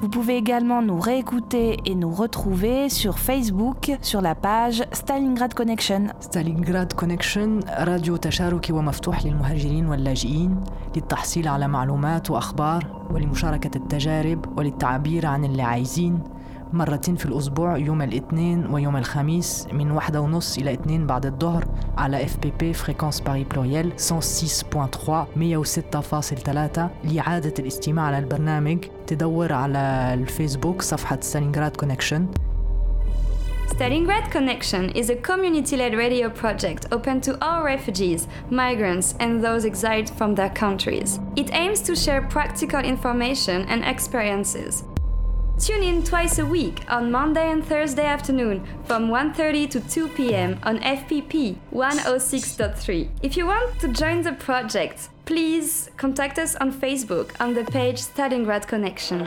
Vous pouvez également nous réécouter et nous retrouver sur Facebook sur la page Stalingrad Connection. ستالينغراد كونكشن راديو تشاركي ومفتوح للمهاجرين واللاجئين للتحصيل على معلومات وأخبار ولمشاركة التجارب وللتعبير عن اللي عايزين مرتين في الأسبوع يوم الاثنين ويوم الخميس من واحدة ونص إلى اتنين بعد الظهر على اف بي بي فريكونس باري بلوريال 106.3 106.3 لإعادة الاستماع على البرنامج تدور على الفيسبوك صفحة ستالينغراد كونكشن Stalingrad Connection is a community led radio project open to all refugees, migrants, and those exiled from their countries. It aims to share practical information and experiences. Tune in twice a week on Monday and Thursday afternoon from 1:30 to 2 p.m. on FPP 106.3. If you want to join the project, please contact us on Facebook on the page Stalingrad Connection.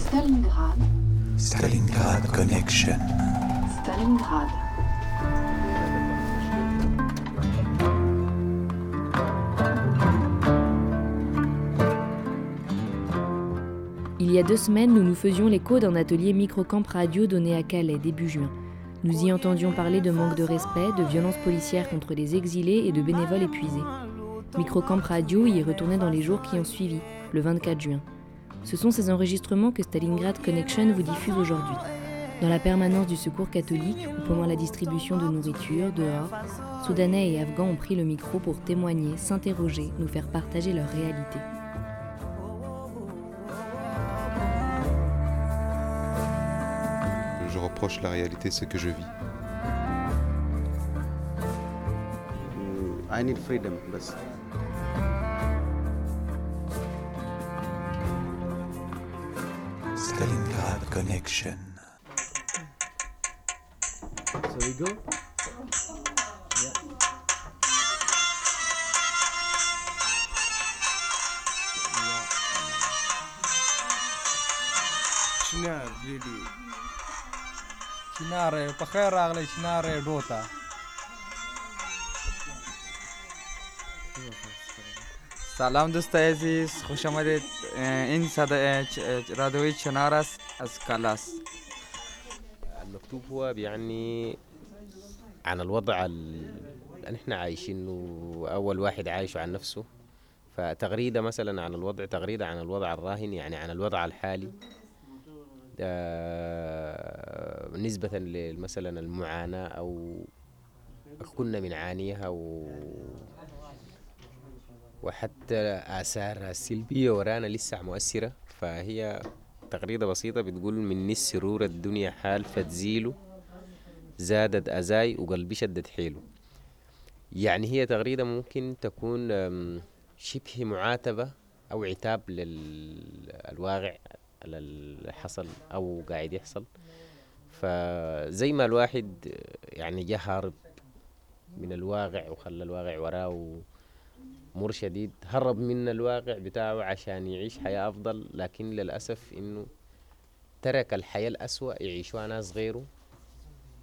Stalingrad, Stalingrad Connection. Stalingrad, Il y a deux semaines, nous nous faisions l'écho d'un atelier Microcamp Radio donné à Calais début juin. Nous y entendions parler de manque de respect, de violences policières contre les exilés et de bénévoles épuisés. Microcamp Radio y est retourné dans les jours qui ont suivi, le 24 juin. Ce sont ces enregistrements que Stalingrad Connection vous diffuse aujourd'hui. Dans la permanence du secours catholique ou pendant la distribution de nourriture dehors, Soudanais et Afghans ont pris le micro pour témoigner, s'interroger, nous faire partager leur réalité. Je reproche la réalité, c'est que je vis. I need freedom Connection. So we go? شنار ريدي شنار بخير راغلي شنار دوتا سلام دوست عزیز خوش آمدید این صدا رادیوی چنار است کلاس المكتوب هو بيعني عن الوضع ال- اللي إحنا عايشينه أول واحد عايشه عن نفسه. فتغريدة مثلا عن الوضع تغريدة عن الوضع الراهن يعني عن الوضع الحالي. ده نسبة مثلا المعاناة أو كنا بنعانيها و وحتى آثارها السلبية ورانا لسه مؤثرة. فهي تغريدة بسيطة بتقول مني السرور الدنيا حال فتزيله زادت أزاي وقلبي شدت حيله يعني هي تغريدة ممكن تكون شبه معاتبة أو عتاب للواقع اللي حصل أو قاعد يحصل. فزي ما الواحد يعني جه هارب من الواقع وخلى الواقع وراه مر شديد هرب من الواقع بتاعه عشان يعيش حياة أفضل لكن للأسف إنه ترك الحياة الأسوأ يعيشوها ناس غيره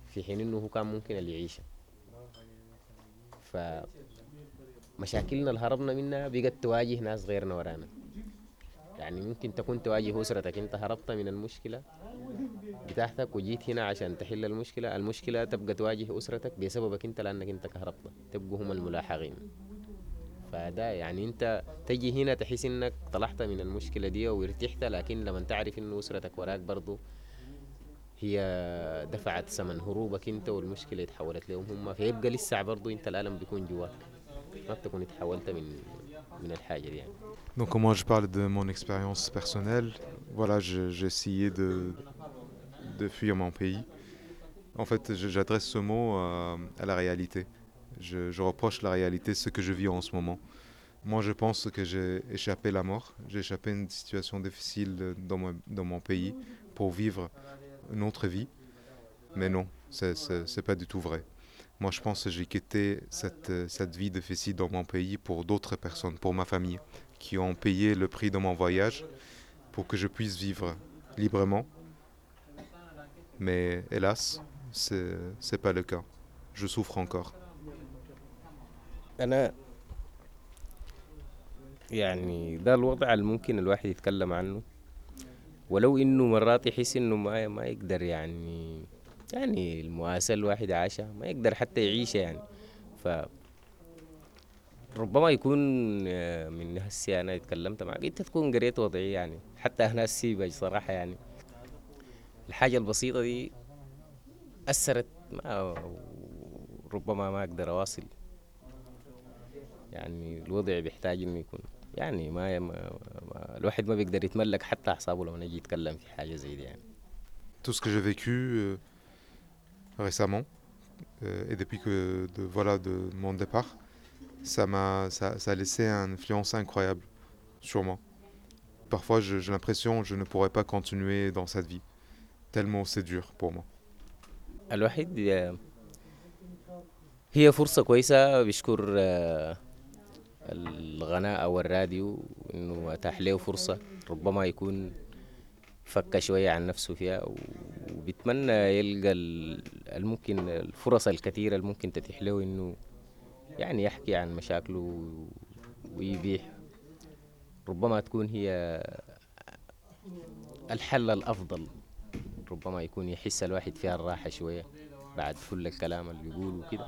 في حين إنه هو كان ممكن اللي يعيشها فمشاكلنا اللي هربنا منها بقت تواجه ناس غيرنا ورانا. يعني ممكن تكون تواجه أسرتك. أنت هربت من المشكلة بتاعتك وجيت هنا عشان تحل المشكلة. المشكلة تبقى تواجه أسرتك بسببك أنت لأنك أنت كهربت. تبقوا هم الملاحقين. فده يعني انت تجي هنا تحس انك طلعت من المشكلة دي وارتحت لكن لما تعرف انه أسرتك وراك برضو هي دفعت ثمن هروبك انت والمشكلة اتحولت لهم هم فيبقى لسه برضو انت الألم بيكون جواك ما بتكون اتحولت من من الحاجة دي يعني Donc moi je parle de mon expérience personnelle. Voilà, j'ai essayé de, de fuir mon pays. En fait, j'adresse ce mot à, à la réalité. Je, reproche la réalité, ce que je vis en ce moment. Moi, je pense que j'ai échappé la mort. J'ai échappé une situation difficile dans mon, pays pour vivre une autre vie. Mais non, c'est pas du tout vrai. Moi, je pense que j'ai quitté cette, cette vie difficile dans mon pays pour d'autres personnes, pour ma famille, qui ont payé le prix de mon voyage pour que je puisse vivre librement. Mais hélas, c'est pas le cas. Je souffre encore. أنا يعني ده الوضع الممكن الواحد يتكلم عنه. ولو إنه مرات يحس إنه ما ما يقدر يعني يعني المؤاساة الواحد عاشها ما يقدر حتى يعيشها يعني. ف ربما يكون آه، من هسي أنا اتكلمت معك أنت تكون قريت وضعي يعني حتى أنا هسي بج صراحة يعني. الحاجة البسيطة دي أثرت ما ربما ما أقدر أواصل. يعني الوضع بيحتاج إنه يكون يعني ما, ما, ما الواحد ما بيقدر يتملك حتى أعصابه لما نجي يتكلم في حاجة زي دي يعني Tout ce que j'ai vécu euh, récemment euh, et depuis que de, voilà, de mon départ, ça m'a ça, ça a laissé une influence incroyable sur moi. Parfois, je- j'ai l'impression que je ne pourrais pas continuer dans cette vie, tellement c'est dur pour moi. الواحد آه، هي فرصة كويسة بيشكر آه، الغناء أو الراديو إنه أتاح له فرصة ربما يكون فك شوية عن نفسه فيها وبيتمنى يلقى ال- الممكن الفرص الكثيرة اللي ممكن تتيح له إنه يعني يحكي عن مشاكله ويبيح. ربما تكون هي الحل الأفضل ربما يكون يحس الواحد فيها الراحة شوية بعد كل الكلام اللي بيقوله كده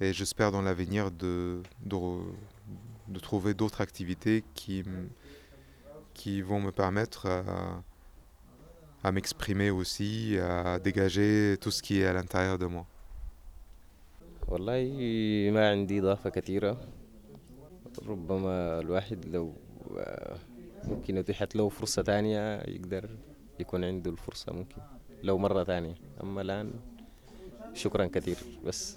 Et j'espère dans l'avenir de, de, re- de trouver d'autres activités qui, m- qui vont me permettre à, à m'exprimer aussi, à dégager tout ce qui est à l'intérieur de moi. والله ما عندي إضافة كثيرة ربما الواحد لو آه، ممكن أتيحت له فرصة تانية يقدر يكون عنده الفرصة ممكن لو مرة تانية أما الآن شكرا كثير بس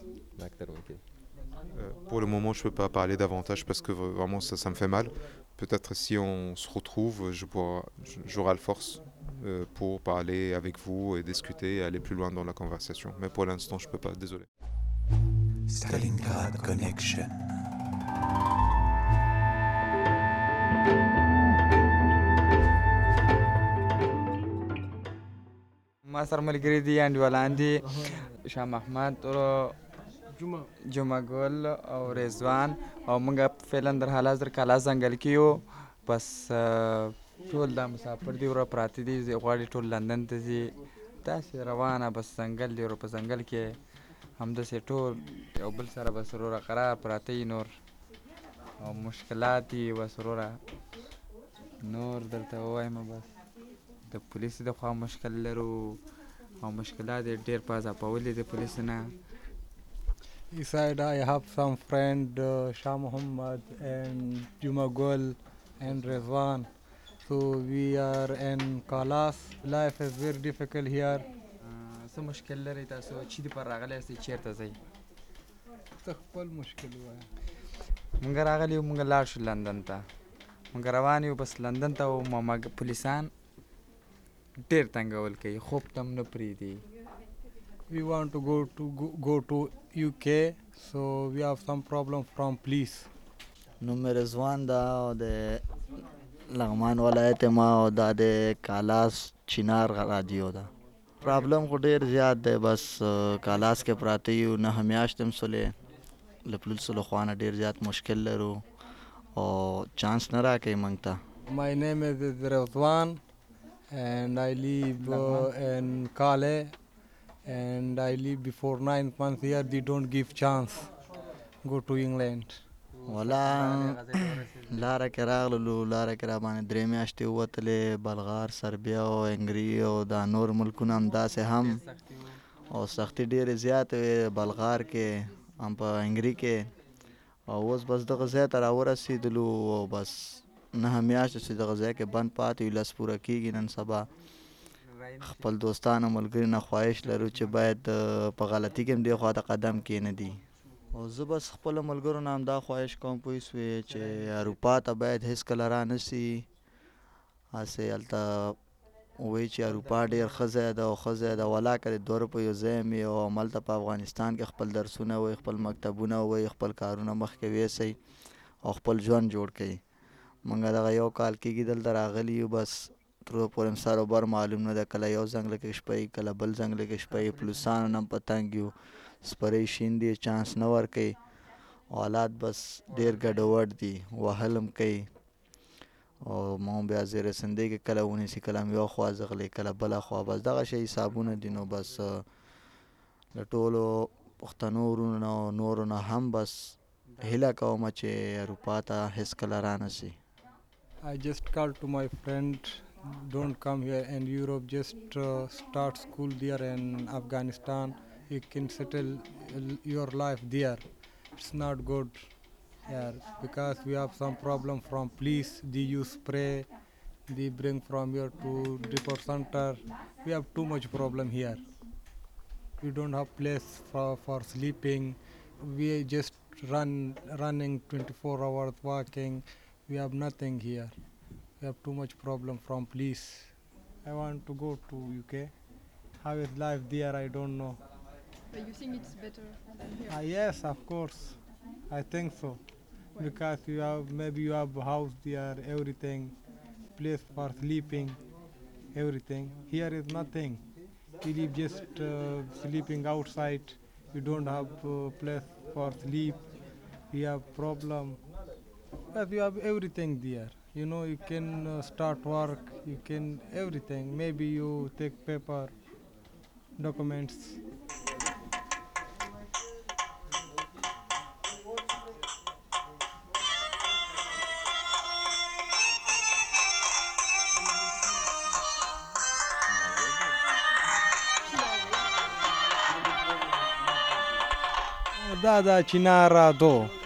Euh, pour le moment, je ne peux pas parler davantage parce que vraiment, ça, me fait mal. Peut-être si on se retrouve, j'aurai la force euh, pour parler avec vous et discuter et aller plus loin dans la conversation. Mais pour l'instant, je ne peux pas, désolé. Stalingrad Connection. Masar Malgridi and Walandi, Shah جمعه. ګل او رضوان او موږ فعلا در حال حاضر کالا ځنګل کې یو. بس ټول دا مسافر دي ور پراته دي غواړي ټول لندن ته ځي. داسې روانه بس ځنګل دی ور په ځنګل کې همداسې ټول یو بل سره بس وروره قرار پراته نور او مشکلات دي بس وروره نور درته ووایم بس. د پولیسو د خوا مشکل لرو او مشکلات یې ډېر په ځاپولي د پولیسو نه Inside, I have some friend uh, Shah Muhammad and Juma Gul and Rezwan. So we are in Kalas. Life is very difficult here. څه مشکل لرئ تاسو؟ چې دې پر راغلی یاستئ چیرته ځئ؟ ته خپل مشکل وایه. مونږ راغلي یو مونږ لاړ شو لندن ته. مونږ روان یو بس لندن ته و ما پولیسان ډېر تنګول کوي. خوب ته هم نه پرېږدي We want to go to go, go to UK. So we have some problem from police. نوم رضوان دا او د لغمان ولایت ما او دا د کالاس چینار رادیو ده پرابلم خو ډیر زیات دی بس کالاس کې پراته یو نه میاشتې هم سولې له پولیسو له خوا نه ډیر زیات مشکل لرو او چانس نه راکوي موږ ته My name is Rizwan and I live uh, in Kale and I live before nine months here. They don't give chance go to England. ولا لاره کې راغللو لاره کې را باندې درې میاشتې ووتلې بلغار سربیا او انګري او دا نور ملکونه هم داسې هم او سختي ډېرې زیاتې وې بلغار کې هم په انګري کې او اوس بس دغه ځای ته راورسېدلو او بس نهه میاشتې چې دغه ځای کې بند پاتې وي لس پوره کېږي نن سبا خپل دوستانو ملګري نه خواهش لرو چې باید په غلطي کې هم دې خوا ته قدم کېنږدي او زه بس خپل ملګرو نه هم دا خواهش کوم پوه شوې چې اروپا ته باید هیڅکله را نسي هسې هلته وایي چې اروپا ډېر ښه ځای ده او ښه ځای ده. ولا که د دوه روپیو ځای مې او هملته په افغانستان کې خپل درسونه وایي خپل مکتبونه وایي خپل کارونه مخکې ویسئ او خپل ژوند جوړ کړئ. موږ دغه یو کال کېږي دلته راغلي یو بس تر اوسه پورې هم سر و بر معلوم نه ده کله یو ځنګله کې شپئ کله بل ځنګله کې شپئ پولیسانو نه هم په تنګ یو سپرۍ شیندي چانس نه ورکوي او حالات بس ډېر ګډوډ دي وهل هم کوي او هم بیا زیر سندۍ کې کله ونیسي کله هم یو خوا ځغلي کله بله خوا بس دغه شی حسابونه دي نو بس له ټولو پښتنو او نورو نه هم بس هیله کوم چې اروپا ته هېڅکله را نسي I just called to my friend, don't come here and Europe, just uh, start school there in Afghanistan. You can settle your life there. It's not good here because we have some problem from police. They use spray, they bring from here to depot center. We have too much problem here. We don't have place for, for sleeping. We just run running 24 hours walking. We have nothing here. We have too much problem from police. I want to go to UK. How is life there? I don't know. But you think it's better than here? Ah, yes, of course. I think so. Because you have maybe you have a house there, everything, place for sleeping, everything. Here is nothing. You live just uh, sleeping outside. You don't have uh, place for sleep. You have problem. But you have everything there. You know, you can uh, start work. You can everything. Maybe you take paper, documents. Da, da, do.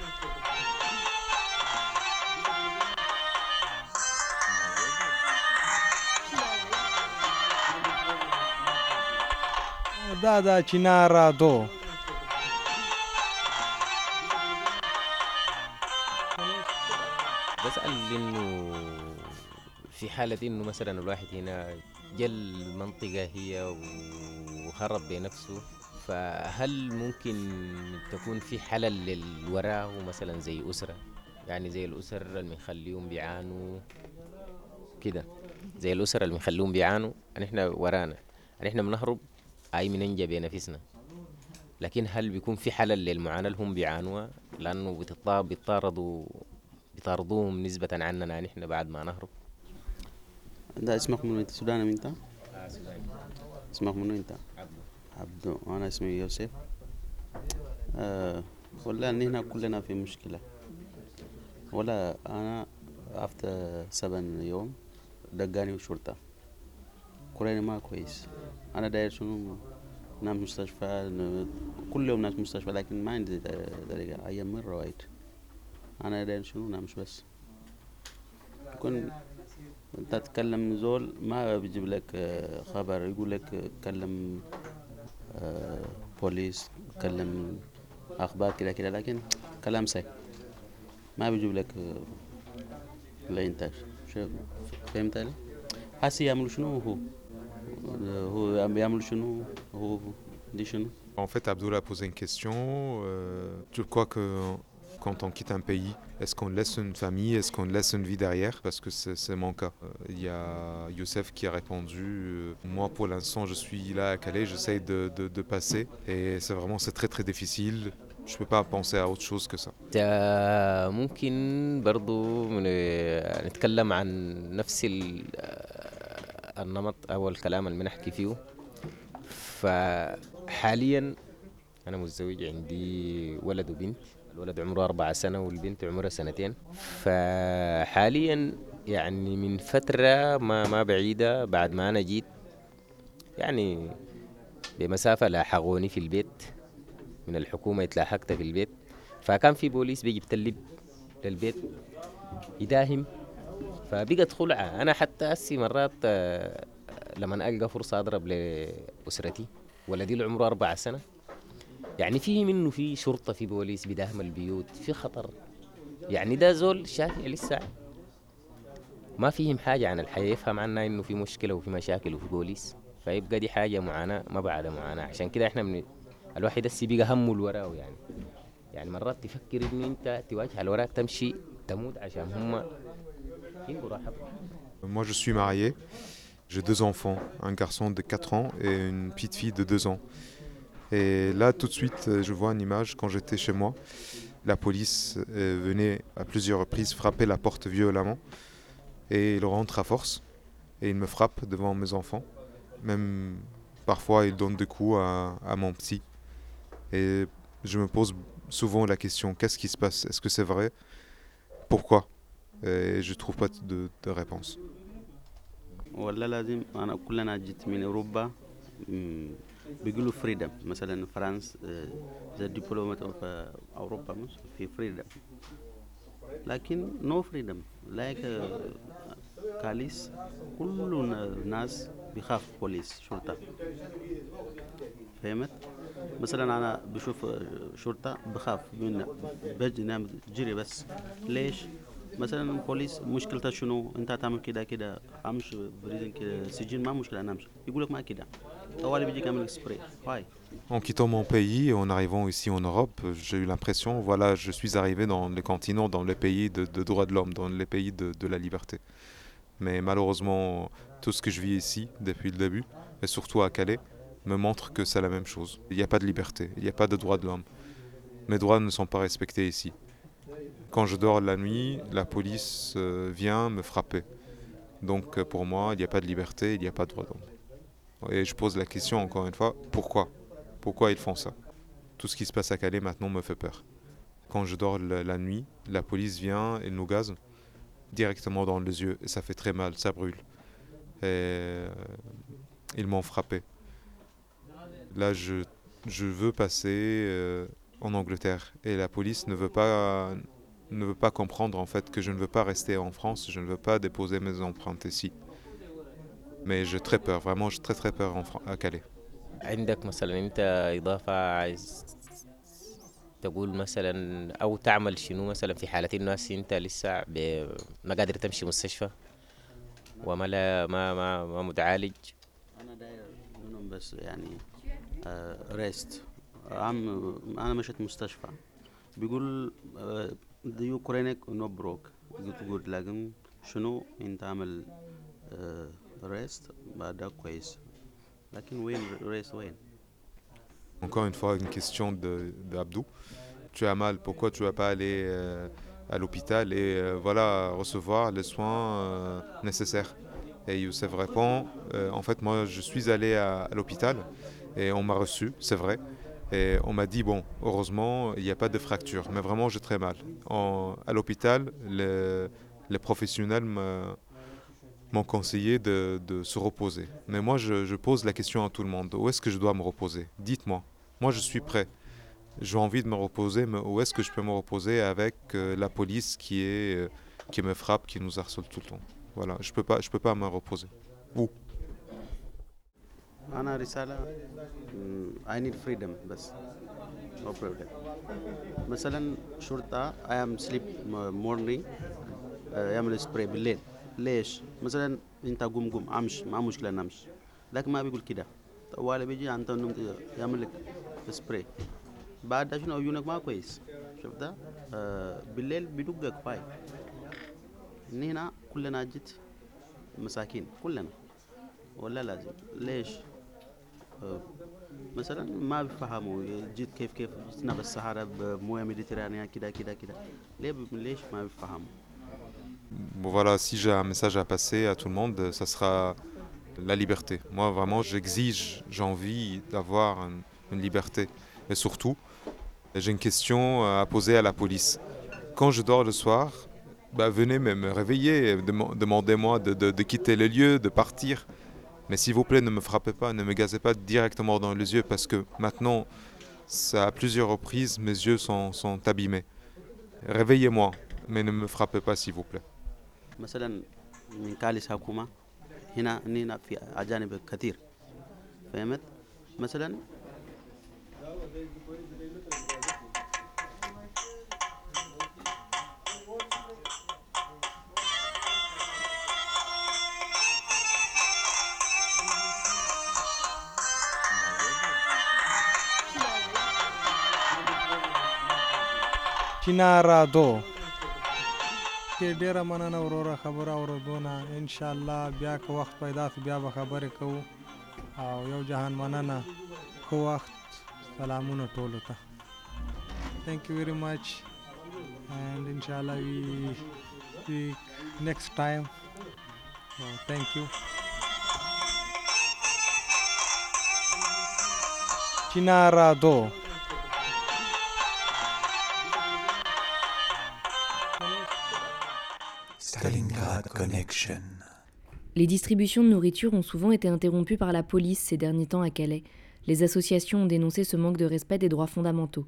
Da, Chinara do. بسأل إنه في حالة إنه مثلا الواحد هنا جل المنطقة هي وهرب بنفسه فهل ممكن تكون في حلل للوراه مثلا زي أسرة؟ يعني زي الأسر اللي بنخليهم بيعانوا كده. زي الأسر اللي بنخليهم بيعانوا يعني إحنا ورانا. يعني إحنا بنهرب أي بننجى بنفسنا لكن هل بيكون في حلل للمعاناة اللي هم بيعانوها؟ لأنه بيطاردوا بيطاردوهم نسبة عننا إحنا بعد ما نهرب. ده اسمك منو أنت؟ سوداني من أنت؟ اسمك منو أنت؟ عبدو. وأنا اسمي يوسف. آه والله هنا كلنا في مشكلة. ولا أنا after سبن يوم دقاني وشرطة. كوريني ما كويس. أنا داير شنو؟ نام مستشفى كل يوم ناس مستشفى لكن ما عندي طريقة أيام مرة وايد أنا داير شنو؟ نامش بس. يكون أنت تتكلم زول ما بيجيب لك آه، خبر. يقول لك آه، كلم آه، بوليس كلم أخبار كده كده لكن كلام سهل ما بيجيب لك شوف فهمت علي؟ هسي يعملوا شنو هو؟ هو بيعملوا شنو هو دي شنو En fait, Abdul a posé une question. euh, tu crois que quand on quitte un pays, est-ce qu'on laisse une famille, est-ce qu'on laisse une vie derrière Parce que c'est c'est mon cas. Euh, Il y a Youssef qui a répondu, euh, moi pour l'instant je suis là à Calais, j'essaye de, de- de passer et c'est vraiment c'est très très difficile. Je ne peux pas penser à autre chose que ça. تا ممكن برضو من نتكلم عن نفس ال- النمط أو الكلام اللي بنحكي فيه. فحاليا أنا متزوج عندي ولد وبنت. الولد عمره أربعة سنة والبنت عمرها سنتين. فحاليا يعني من فترة ما ما بعيدة بعد ما أنا جيت يعني بمسافة لاحقوني في البيت. من الحكومة اتلاحقت في البيت. فكان في بوليس بيجي بتلب للبيت يداهم. فبقت خلعة أنا حتى هسي مرات آه، لما ألقى فرصة أضرب لأسرتي ولدي اللي عمره أربعة سنة. يعني في منه في شرطة في بوليس بداهم البيوت في خطر. يعني ده زول شافع لسه. ما فيهم حاجة عن الحياة يفهم عنها إنه في مشكلة وفي مشاكل وفي بوليس. فيبقى دي حاجة معاناة ما بعد معاناة. عشان كده إحنا من الواحد هسي بقى همه الوراء يعني. يعني مرات تفكر إنه أنت تواجه الوراء تمشي تموت عشان هم Moi je suis marié, j'ai deux enfants, un garçon de 4 ans et une petite fille de 2 ans. Et là tout de suite je vois une image quand j'étais chez moi. La police euh, venait à plusieurs reprises frapper la porte violemment et il rentre à force et il me frappe devant mes enfants. Même parfois il donne des coups à, à mon petit. Et je me pose souvent la question, qu'est-ce qui se passe? Est-ce que c'est vrai? Pourquoi? Et je trouve pas de, de réponse. ولا لازم انا كلنا جيت من اوروبا مم، بيقولوا فريدم مثلا فرنسا آه، زي الدبلومات في اوروبا مش في فريدم لكن نو فريدم لايك كاليس كل الناس بيخاف بوليس شرطه فهمت مثلا انا بشوف آه، شرطه بخاف من بجي نعمل جري بس ليش مثلا بوليس مشكلته شنو انت تعمل كده كده امشي بريزن كده سجن ما مشكله انا امشي يقول لك ما كده طوالي بيجي كامل سبراي واي En quittant mon pays et en arrivant ici en Europe, j'ai eu l'impression, voilà, je suis arrivé dans les continents, dans les pays de, de droits de l'homme, dans les pays de, de la liberté. Mais malheureusement, tout ce que je vis ici depuis le début, et surtout à Calais, me montre que c'est la même chose. Il n'y a pas de liberté, il n'y a pas de droits de l'homme. Mes droits ne sont pas respectés ici. Quand je dors la nuit, la police euh, vient me frapper. Donc euh, pour moi, il n'y a pas de liberté, il n'y a pas de droits de l'homme. Et je pose la question encore une fois, pourquoi? Pourquoi ils font ça? Tout ce qui se passe à Calais maintenant me fait peur. Quand je dors la, nuit, la police vient et nous gaze directement dans les yeux et ça fait très mal, ça brûle. Et euh, ils m'ont frappé. Là, je, je veux passer en Angleterre et la police ne veut pas ne veut pas comprendre en fait que je ne veux pas rester en France, je ne veux pas déposer mes empreintes ici. Mais j'ai très peur, vraiment j'ai très très peur en Fran- à Calais. عندك مثلا انت اضافه عايز تقول مثلا او تعمل شنو مثلا في حاله انه هسي انت لسه ب- ما قادر تمشي مستشفى وما لا ما ما, ما متعالج انا داير منهم بس يعني آه ريست عم انا مشيت مستشفى بيقول آه ديو كورينيك نو بروك قلت قلت لكن شنو انت عمل آه ريست بعدها كويس لكن وين ريست وين Encore une fois, une question de, de Abdou. Tu as mal, pourquoi tu vas pas aller euh, à l'hôpital et euh, voilà recevoir les soins euh, nécessaires Et Youssef répond, euh, en fait moi je suis allé à, à l'hôpital et on m'a reçu, c'est vrai. Et on m'a dit, bon, heureusement, il n'y a pas de fracture, mais vraiment j'ai très mal. En- à l'hôpital, le- les professionnels m'ont conseillé de, se reposer. Mais moi, je, pose la question à tout le monde. Où est-ce que je dois me reposer? Dites-moi. Moi, je suis prêt. J'ai envie de me reposer, mais où est-ce que je peux me reposer avec euh, la police euh, qui me frappe, qui nous harcèle tout le temps? Voilà, je ne peux, peux pas me reposer. Où? انا رساله اي نيد فريدم بس نو بروبلم مثلا شرطه اي ام سليب مورنينج يعمل سبراي بالليل ليش مثلا انت قوم قوم امشي ما مشكله نمشي لكن ما بيقول كده طوالي بيجي انت يعمل لك سبراي بعد شنو عيونك ما كويس شفتها آه، بالليل بيدقك باي إن هنا كلنا جيت مساكين كلنا ولا لازم ليش آه، مثلا ما بيفهموا جيت كيف كيف جيتنا بالصحراء بمويه ميديترانية كده كده كده ليه ب- ليش ما بيفهموا Bon, voilà, si j'ai un message à passer à tout le monde, ça sera la liberté. Moi, vraiment, j'exige, j'ai envie d'avoir une, une liberté. Et surtout, j'ai une question à poser à la police. Quand je dors le soir, bah, venez me, me réveiller, dema- demandez-moi de, de- de quitter le lieu, de partir. Mais s'il vous plaît, ne me frappez pas, ne me gazez pas directement dans les yeux parce que maintenant, ça, à plusieurs reprises, mes yeux sont, sont abîmés. Réveillez-moi, mais ne me frappez pas, s'il vous plaît. مثلا دو کې ډیره مننه وروره خبره اورېدونه ان شاء الله بیا که وخت پیدا شي بیا به خبرې کوو. او یو جهان مننه. ښه وخت. سلامونه ټولو ته. Thank you very much. And inshallah we speak next time. So thank you. Chinara Les distributions de nourriture ont souvent été interrompues par la police ces derniers temps à Calais. Les associations ont dénoncé ce manque de respect des droits fondamentaux.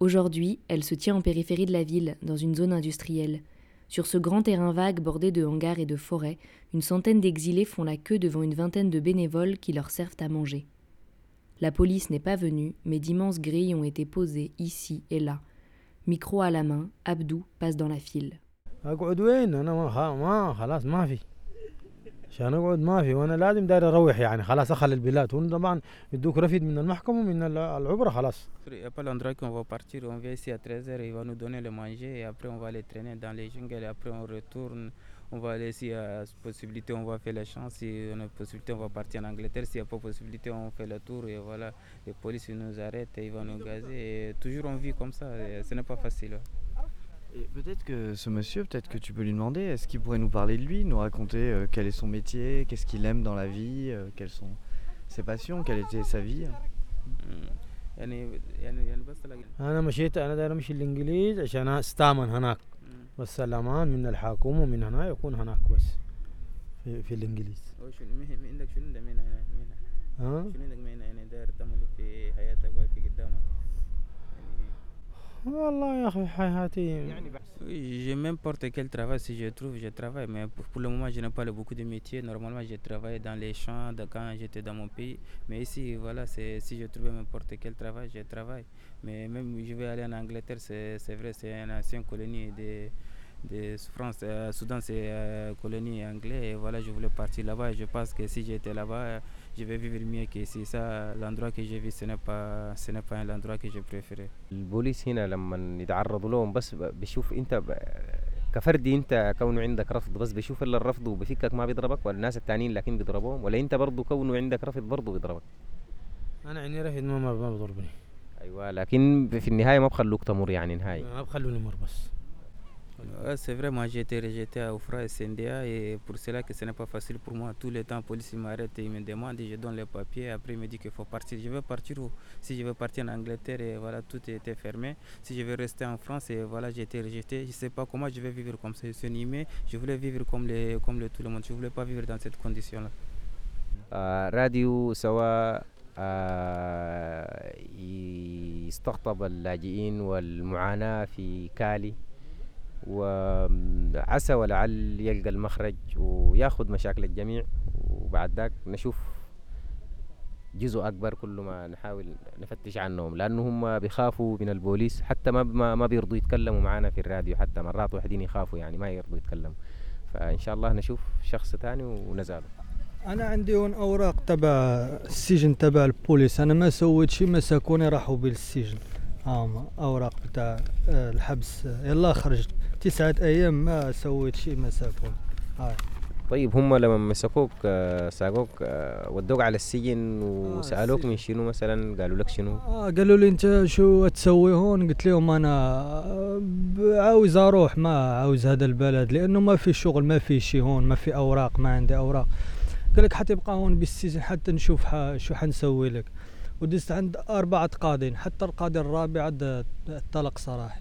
Aujourd'hui, elle se tient en périphérie de la ville, dans une zone industrielle. Sur ce grand terrain vague bordé de hangars et de forêts, une centaine d'exilés font la queue devant une vingtaine de bénévoles qui leur servent à manger. La police n'est pas venue, mais d'immenses grilles ont été posées ici et là. Micro à la main, Abdou passe dans la file. اقعد وين انا ما, خ- ما خلاص ما في عشان اقعد ما في وانا لازم داير اروح يعني خلاص اخل البلاد هم طبعا يدوك رفيد من المحكمه ومن ال- العبره خلاص Il n'y a pas l'endroit qu'on va partir, on vient ici à 13h, il va nous donner le manger et après on va les traîner dans les jungles et après on retourne, on va aller s'il y a possibilité, on va faire la chance, si on a possibilité, on va partir en Angleterre, s'il n'y a pas possibilité, on fait le tour et voilà, les polices ils nous arrêtent et ils vont nous gazer et toujours on vit comme ça, et ce n'est pas facile. ouais. Et peut-être que ce monsieur, peut-être que tu peux lui demander, est-ce qu'il pourrait nous parler de lui, nous raconter euh, quel est son métier, qu'est-ce qu'il aime dans la vie, euh, quelles sont ses passions, quelle était sa vie يعني يعني يعني بس لكن انا مشيت انا داير امشي الانجليز عشان استامن هناك بس الامان من الحكومه ومن هنا يكون هناك بس في, في الانجليز هو شنو مه- عندك شنو ده من هنا من هنا ها شنو عندك من هنا يعني داير تعمل في حياتك وفي قدامك ben- j'ai n'importe quel travail, si je trouve, je travaille. Mais pour, le moment, je n'ai pas beaucoup de métiers. Normalement, je travaille dans les champs quand j'étais dans mon pays. Mais ici, voilà, si je trouve n'importe quel travail, je travaille. Mais même, je vais aller en Angleterre, c'est vrai, c'est une ancienne colonie de de France. Euh, Soudan, c'est euh, colonie anglaise. Et voilà, je voulais partir là-bas. Et je pense que si j'étais là-bas, je vais vivre mieux qu'ici. Ça, l'endroit que je vis, ce n'est pas, ce n'est pas l'endroit que je préférais. البوليس هنا لما يتعرضوا لهم بس ب- بيشوف انت ب- كفردي انت كونه عندك رفض بس بيشوف إلا الرفض وبفكك ما بيضربك ولا الناس التانيين لكن بيضربوهم ولا انت برضو كونه عندك رفض برضو بيضربك أنا عندي ما ما ما بضربني أيوه لكن في النهاية ما بخلوك تمر يعني نهائي ما بخلوني مر بس Ouais, c'est vrai, moi j'ai été rejeté à Oufra et CNDA et pour cela que ce n'est pas facile pour moi. Tout le temps, la police il m'arrête et il me demande, et je donne les papiers, après il me dit qu'il faut partir. Je vais partir où Si je veux partir en Angleterre et voilà, tout était fermé. Si je veux rester en France et voilà, j'ai été rejeté, je ne sais pas comment je vais vivre comme ça. Je suis animé, je voulais vivre comme, les, comme le, tout le monde, je ne voulais pas vivre dans cette condition-là. آه راديو سواء آه يستقطب اللاجئين والمعاناة في كالي وعسى ولعل يلقى المخرج وياخذ مشاكل الجميع. وبعد ذاك نشوف جزء أكبر كل ما نحاول نفتش عنهم لأنه هم بيخافوا من البوليس. حتى ما ما, ما بيرضوا يتكلموا معنا في الراديو حتى مرات واحدين يخافوا يعني ما يرضوا يتكلموا. فإن شاء الله نشوف شخص تاني ونزاله أنا عندي هون أوراق تبع السجن تبع البوليس. أنا ما سويت شيء مسكوني راحوا بالسجن. آه أوراق بتاع آه، الحبس. يلا خرجت. تسعة أيام ما سويت شيء ما سافون هاي. طيب هم لما مسكوك آه، ساقوك آه، ودوك على السجن وسألوك من شنو مثلا؟ قالوا لك شنو؟ آه قالوا لي أنت شو تسوي هون؟ قلت لهم أنا آه، ب- عاوز أروح ما عاوز هذا البلد لأنه ما في شغل ما في شيء هون ما في أوراق ما عندي أوراق. قال لك حتبقى هون بالسجن حتى نشوف ح- شو حنسوي لك. ودست عند أربعة قاضين حتى القاضي الرابع طلق صراحي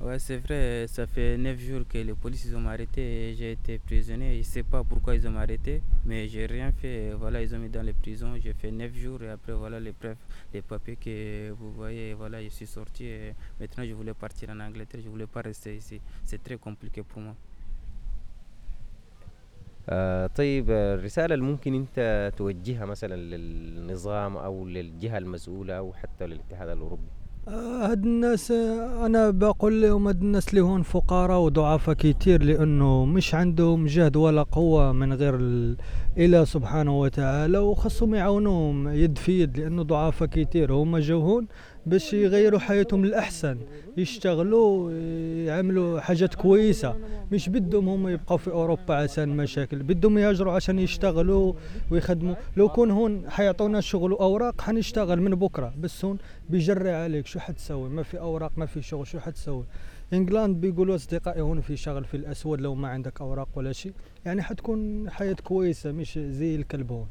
Ouais, c'est vrai, ça fait 9 jours que les policiers ils ont arrêté et j'ai été prisonnier. Je sais pas pourquoi ils ont arrêté, mais j'ai rien fait. Voilà, ils ont mis dans les prisons. J'ai fait 9 jours et après, voilà les preuves, les papiers que vous voyez. Voilà, je suis sorti et maintenant je voulais partir en Angleterre. Je voulais pas rester ici. C'est très compliqué pour moi. آه طيب آه، الرسالة اللي ممكن انت توجهها مثلا للنظام او للجهة المسؤولة او حتى للاتحاد الاوروبي آه، هاد الناس أنا بقول لهم هاد الناس اللي هون فقراء وضعفاء كتير لأنه مش عندهم جهد ولا قوة من غير ال- الاله سبحانه وتعالى وخصهم يعاونوهم يد في يد لأنه ضعفاء كتير. هم جو هون باش يغيروا حياتهم للأحسن يشتغلوا يعملوا حاجات كويسة. مش بدهم هم يبقوا في أوروبا عشان مشاكل بدهم يهاجروا عشان يشتغلوا ويخدموا. لو كون هون حيعطونا شغل وأوراق حنشتغل من بكرة. بس هون بيجري عليك شو حتسوي؟ ما في أوراق ما في شغل شو حتسوي؟ إنجلاند بيقولوا أصدقائي هون في شغل في الأسود لو ما عندك أوراق ولا شيء. يعني حتكون حياة كويسة مش زي الكلب هون.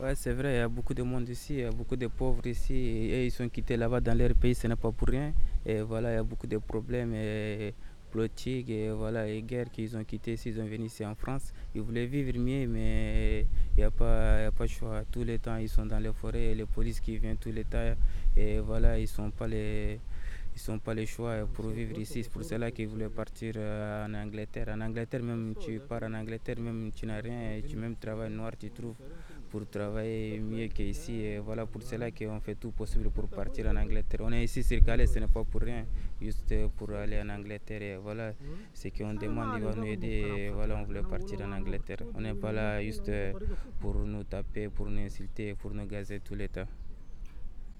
Ouais, c'est vrai, il y a beaucoup de monde ici, il y a beaucoup de pauvres ici, et ils sont quittés là-bas dans leur pays, ce n'est pas pour rien. Et voilà, il y a beaucoup de problèmes et politiques et voilà, et guerres qu'ils ont quitté ici, ils ont venu ici en France. Ils voulaient vivre mieux, mais il n'y a, pas- y a pas de choix. Tous les temps, ils sont dans les forêts, et les polices qui viennent tous les temps, et voilà, ils sont pas les ils sont pas les choix pour vivre ici. C'est pour cela qu'ils voulaient partir euh, en Angleterre. En Angleterre, même tu pars en Angleterre, même tu n'as rien, et tu même travail noir, tu trouves pour travailler mieux qu'ici. Et voilà pour cela qu'on fait tout possible pour partir en Angleterre. On est ici sur Calais, ce n'est pas pour rien, juste pour aller en Angleterre. Et voilà, c'est qu'on demande, il va nous aider. Et voilà, on voulait partir en Angleterre. On n'est pas là juste pour nous taper, pour nous insulter, pour nous gazer tout temps.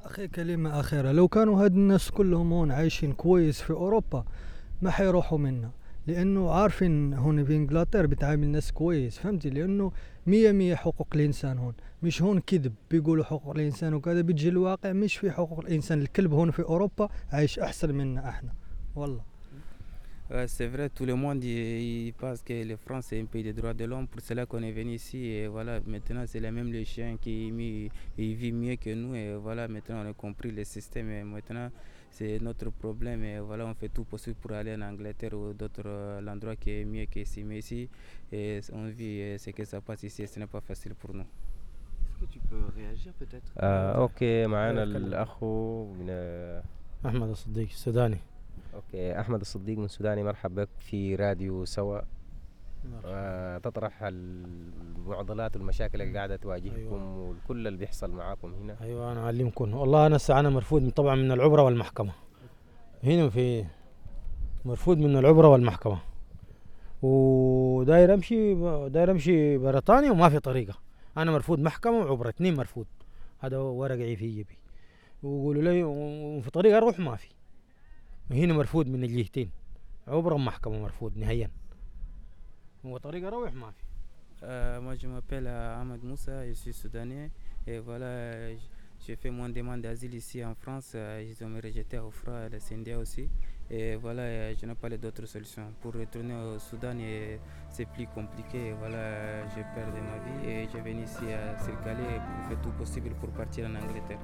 أخي كلمة أخيرة لو كانوا هاد الناس كلهم هون عايشين كويس في أوروبا ما حيروحوا منا لأنه عارفين هون في إنجلترا بتعامل الناس كويس فهمتي لأنه مية مية حقوق الإنسان هون مش هون كذب بيقولوا حقوق الإنسان وكذا بتجي الواقع مش في حقوق الإنسان الكلب هون في أوروبا عايش أحسن منا إحنا والله c'est vrai, tout le monde il, il pense que la France est un pays des droits de l'homme. Pour cela qu'on est venu ici. Et voilà, maintenant c'est les même les chiens qui ils vivent mieux que nous. Et voilà, maintenant on a compris le système. Et maintenant c'est notre problème. Et voilà, on fait tout possible pour aller en Angleterre ou d'autres euh, endroits qui est mieux qu'ici. Mais ici, et on vit et ce que ça passe ici. Ce n'est pas facile pour nous. Est-ce que tu peux réagir peut-être آه اوكي معانا أتكلم. الاخ من آه، احمد الصديق السوداني اوكي احمد الصديق من السوداني مرحبا بك في راديو سوا آه تطرح المعضلات والمشاكل اللي قاعدة تواجهكم أيوة. وكل اللي بيحصل معاكم هنا. أيوه أنا أعلمكم. والله أنا أنا مرفوض طبعا من العبرة والمحكمة. هنا في مرفوض من العبرة والمحكمة. وداير أمشي داير أمشي بريطانيا وما في طريقة. أنا مرفوض محكمة وعبرة اثنين مرفوض. هذا ورقي في جيبي ويقولوا لي وفي طريق أروح ما في. هنا مرفوض من الجهتين. عبرة ومحكمة مرفوض نهائيا. وطريق اروح ما في Euh, moi, je m'appelle euh, Ahmed Moussa, je suis soudanais. Et voilà, euh, j- j'ai fait mon demande d'asile ici en France. euh, Ils ont me rejeté au FRA et la CNDA aussi. Et voilà, euh, je n'ai pas les d'autres solutions. Pour retourner au Soudan, et c'est plus compliqué. Et Voilà, euh, j'ai peur de ma vie et je viens ici à Circalé pour faire tout possible pour partir en Angleterre.